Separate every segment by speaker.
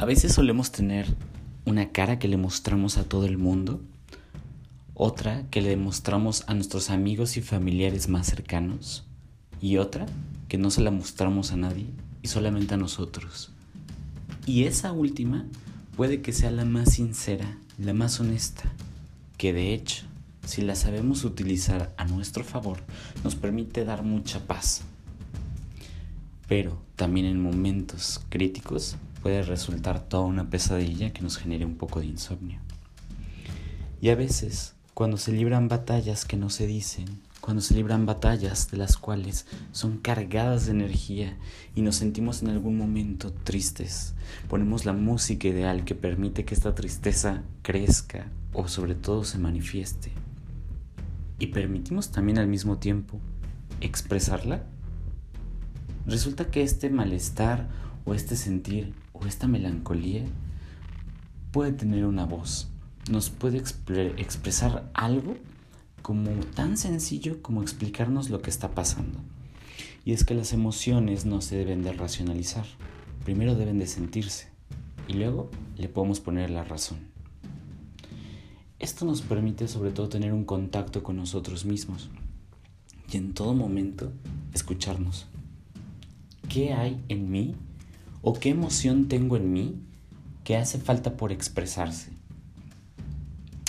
Speaker 1: A veces solemos tener una cara que le mostramos a todo el mundo, otra que le mostramos a nuestros amigos y familiares más cercanos, y otra que no se la mostramos a nadie y solamente a nosotros. Y esa última puede que sea la más sincera, la más honesta, que de hecho, si la sabemos utilizar a nuestro favor, nos permite dar mucha paz. Pero también en momentos críticos puede resultar toda una pesadilla que nos genere un poco de insomnio. Y a veces, cuando se libran batallas que no se dicen, cuando se libran batallas de las cuales son cargadas de energía y nos sentimos en algún momento tristes, ponemos la música ideal que permite que esta tristeza crezca o sobre todo se manifieste. Y permitimos también al mismo tiempo expresarla. Resulta que este malestar o este sentir esta melancolía puede tener una voz, nos puede expresar algo como tan sencillo como explicarnos lo que está pasando. Y es que las emociones no se deben de racionalizar, primero deben de sentirse y luego le podemos poner la razón. Esto nos permite sobre todo tener un contacto con nosotros mismos y en todo momento escucharnos. ¿Qué hay en mí o qué emoción tengo en mí que hace falta por expresarse?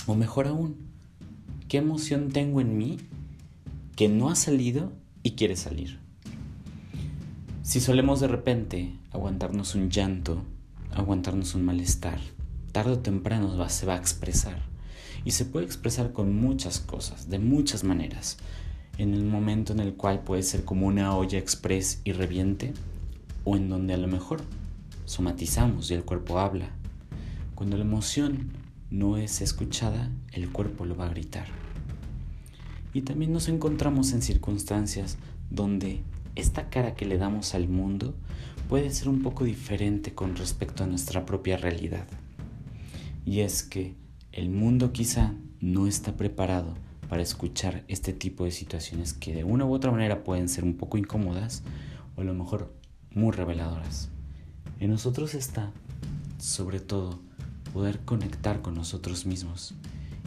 Speaker 1: O mejor aún, ¿qué emoción tengo en mí que no ha salido y quiere salir? Si solemos de repente aguantarnos un llanto, aguantarnos un malestar, tarde o temprano se va a expresar. Y se puede expresar con muchas cosas, de muchas maneras. En el momento en el cual puede ser como una olla express y reviente, o en donde a lo mejor somatizamos y el cuerpo habla. Cuando la emoción no es escuchada, el cuerpo lo va a gritar. Y también nos encontramos en circunstancias donde esta cara que le damos al mundo puede ser un poco diferente con respecto a nuestra propia realidad. Y es que el mundo quizá no está preparado para escuchar este tipo de situaciones que de una u otra manera pueden ser un poco incómodas o a lo mejor muy reveladoras. En nosotros está, sobre todo, poder conectar con nosotros mismos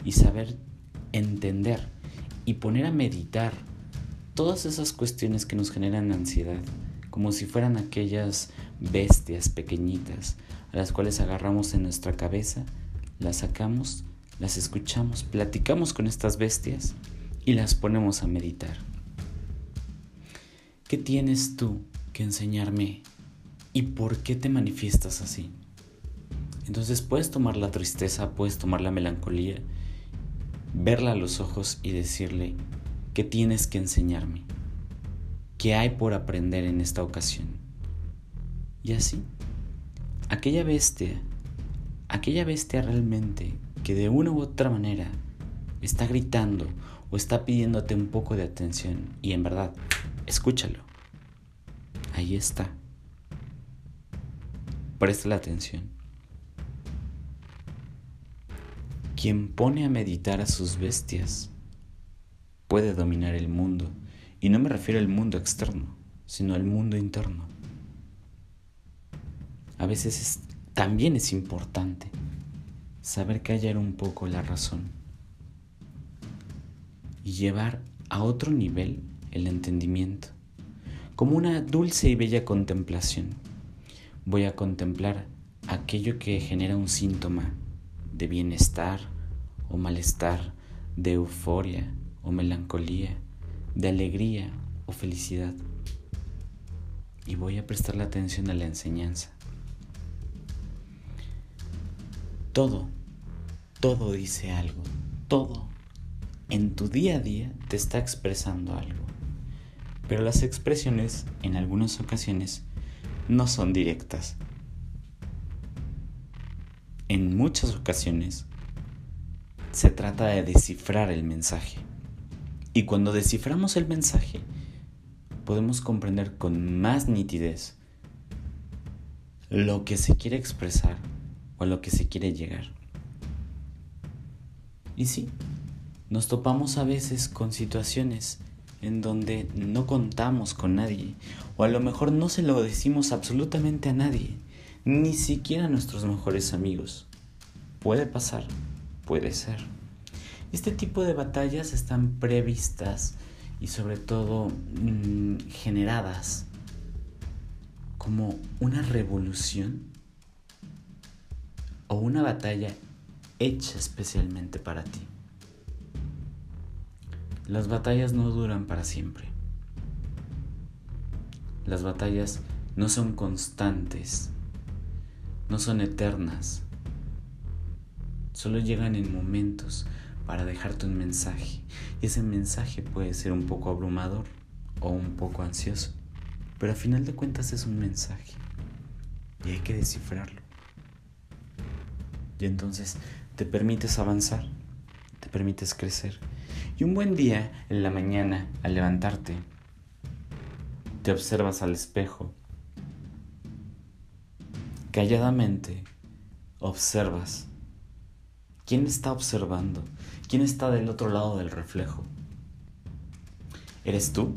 Speaker 1: y saber entender y poner a meditar todas esas cuestiones que nos generan ansiedad, como si fueran aquellas bestias pequeñitas a las cuales agarramos en nuestra cabeza, las sacamos, las escuchamos, platicamos con estas bestias y las ponemos a meditar. ¿Qué tienes tú que enseñarme y por qué te manifiestas así. Entonces puedes tomar la tristeza, puedes tomar la melancolía, verla a los ojos y decirle, ¿qué tienes que enseñarme? ¿Qué hay por aprender en esta ocasión? Y así, aquella bestia, aquella bestia realmente que de una u otra manera está gritando o está pidiéndote un poco de atención y en verdad, escúchalo Ahí está. Presta la atención. Quien pone a meditar a sus bestias puede dominar el mundo. Y no me refiero al mundo externo, sino al mundo interno. A veces también es importante saber callar un poco la razón y llevar a otro nivel el entendimiento como una dulce y bella contemplación. Voy a contemplar aquello que genera un síntoma de bienestar o malestar, de euforia o melancolía, de alegría o felicidad. Y voy a prestar la atención a la enseñanza. Todo, todo dice algo, todo en tu día a día te está expresando algo pero las expresiones en algunas ocasiones no son directas. En muchas ocasiones se trata de descifrar el mensaje. Y cuando desciframos el mensaje, podemos comprender con más nitidez lo que se quiere expresar o a lo que se quiere llegar. Y sí, nos topamos a veces con situaciones en donde no contamos con nadie, o a lo mejor no se lo decimos absolutamente a nadie, ni siquiera nuestros mejores amigos. Puede pasar, puede ser. Este tipo de batallas están previstas y sobre todo mm, generadas como una revolución o una batalla hecha especialmente para ti. Las batallas no duran para siempre. Las batallas no son constantes, no son eternas. Solo llegan en momentos para dejarte un mensaje. Y ese mensaje puede ser un poco abrumador o un poco ansioso. Pero a final de cuentas es un mensaje. Y hay que descifrarlo. Y entonces te permites avanzar, te permites crecer. Y un buen día, en la mañana, al levantarte, te observas al espejo. Calladamente observas. ¿Quién está observando? ¿Quién está del otro lado del reflejo? ¿Eres tú?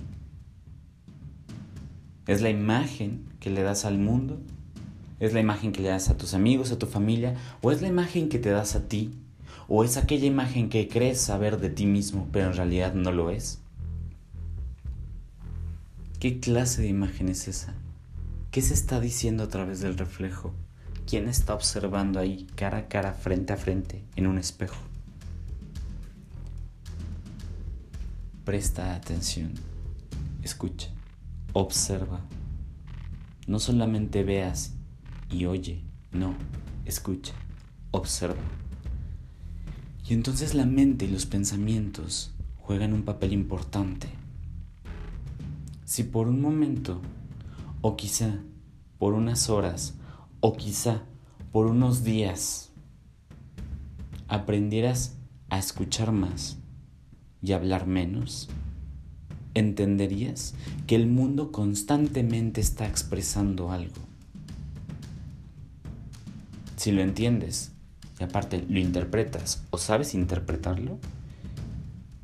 Speaker 1: ¿Es la imagen que le das al mundo? ¿Es la imagen que le das a tus amigos, a tu familia? ¿O es la imagen que te das a ti? ¿O es aquella imagen que crees saber de ti mismo, pero en realidad no lo es? ¿Qué clase de imagen es esa? ¿Qué se está diciendo a través del reflejo? ¿Quién está observando ahí, cara a cara, frente a frente, en un espejo? Presta atención, escucha, observa. No solamente veas y oye, no, escucha, observa. Y entonces la mente y los pensamientos juegan un papel importante si por un momento, o quizá por unas horas, o quizá por unos días, aprendieras a escuchar más y hablar menos, entenderías que el mundo constantemente está expresando algo. Si lo entiendes y aparte lo interpretas o sabes interpretarlo,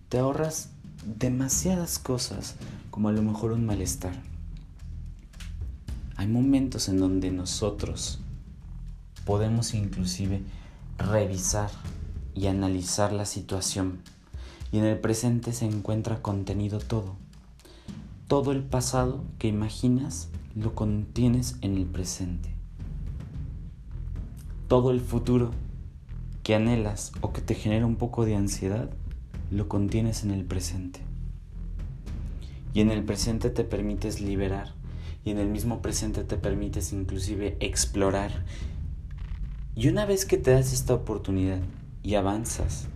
Speaker 1: te ahorras demasiadas cosas como a lo mejor un malestar. Hay momentos en donde nosotros podemos inclusive revisar y analizar la situación y en el presente se encuentra contenido todo. Todo el pasado que imaginas lo contienes en el presente. Todo el futuro que anhelas o que te genera un poco de ansiedad lo contienes en el presente. Y en el presente te permites liberar. Y en el mismo presente te permites inclusive explorar. Y una vez que te das esta oportunidad y avanzas,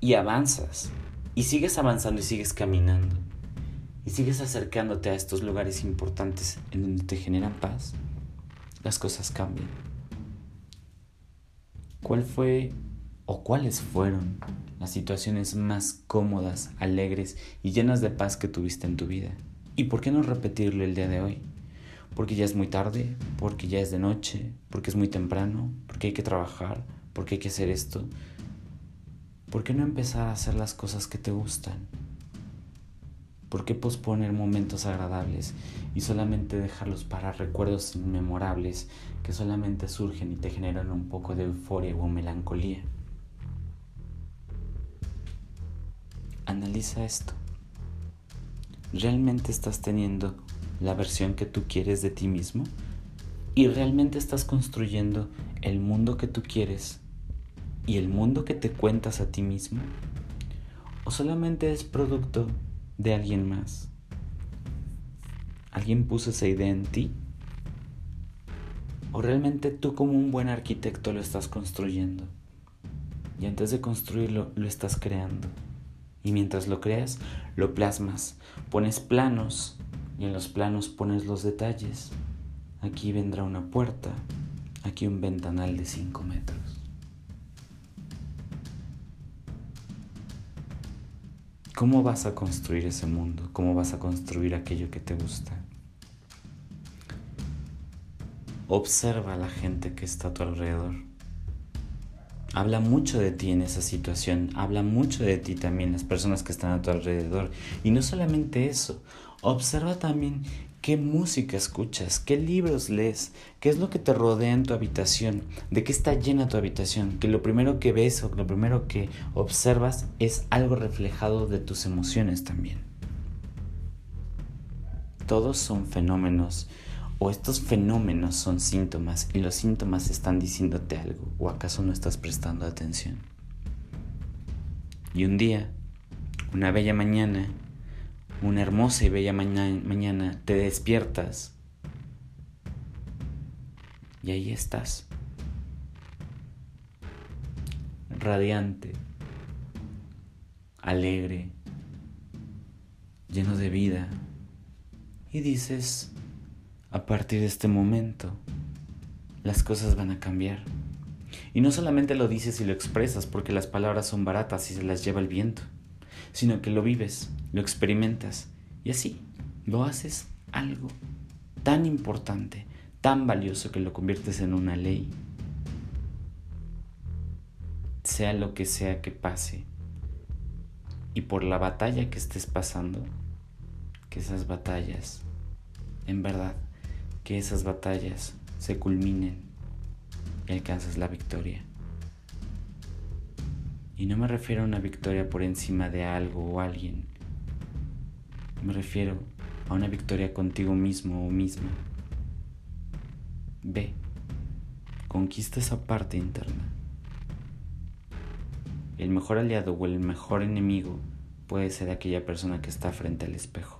Speaker 1: y avanzas, y sigues avanzando y sigues caminando, y sigues acercándote a estos lugares importantes en donde te generan paz, las cosas cambian. ¿Cuál fue o cuáles fueron las situaciones más cómodas, alegres y llenas de paz que tuviste en tu vida. ¿Y por qué no repetirlo el día de hoy? Porque ya es muy tarde, porque ya es de noche, porque es muy temprano, porque hay que trabajar, porque hay que hacer esto. ¿Por qué no empezar a hacer las cosas que te gustan? ¿Por qué posponer momentos agradables y solamente dejarlos para recuerdos inmemorables que solamente surgen y te generan un poco de euforia o melancolía? Analiza esto. ¿Realmente estás teniendo la versión que tú quieres de ti mismo? ¿Y realmente estás construyendo el mundo que tú quieres y el mundo que te cuentas a ti mismo? ¿O solamente es producto de alguien más? ¿Alguien puso esa idea en ti? ¿O realmente tú como un buen arquitecto lo estás construyendo? Y antes de construirlo, lo estás creando. Y mientras lo creas, lo plasmas. Pones planos y en los planos pones los detalles. Aquí vendrá una puerta, aquí un ventanal de 5 metros. ¿Cómo vas a construir ese mundo? ¿Cómo vas a construir aquello que te gusta? Observa a la gente que está a tu alrededor habla mucho de ti en esa situación, habla mucho de ti también las personas que están a tu alrededor. Y no solamente eso, observa también ¿Qué música escuchas? ¿Qué libros lees? ¿Qué es lo que te rodea en tu habitación? ¿De qué está llena tu habitación? Que lo primero que ves o lo primero que observas es algo reflejado de tus emociones también. Todos son fenómenos o estos fenómenos son síntomas y los síntomas están diciéndote algo o acaso no estás prestando atención. Y un día, una bella mañana, una hermosa y bella mañana, te despiertas. Y ahí estás, radiante, alegre, lleno de vida, y dices, a partir de este momento, las cosas van a cambiar. Y no solamente lo dices y lo expresas porque las palabras son baratas y se las lleva el viento, sino que lo vives lo experimentas y así lo haces algo tan importante, tan valioso que lo conviertes en una ley. Sea lo que sea que pase y por la batalla que estés pasando, que esas batallas, en verdad, que esas batallas se culminen y alcances la victoria. Y no me refiero a una victoria por encima de algo o alguien, me refiero a una victoria contigo mismo o misma. Ve, conquista esa parte interna. El mejor aliado o el mejor enemigo puede ser aquella persona que está frente al espejo.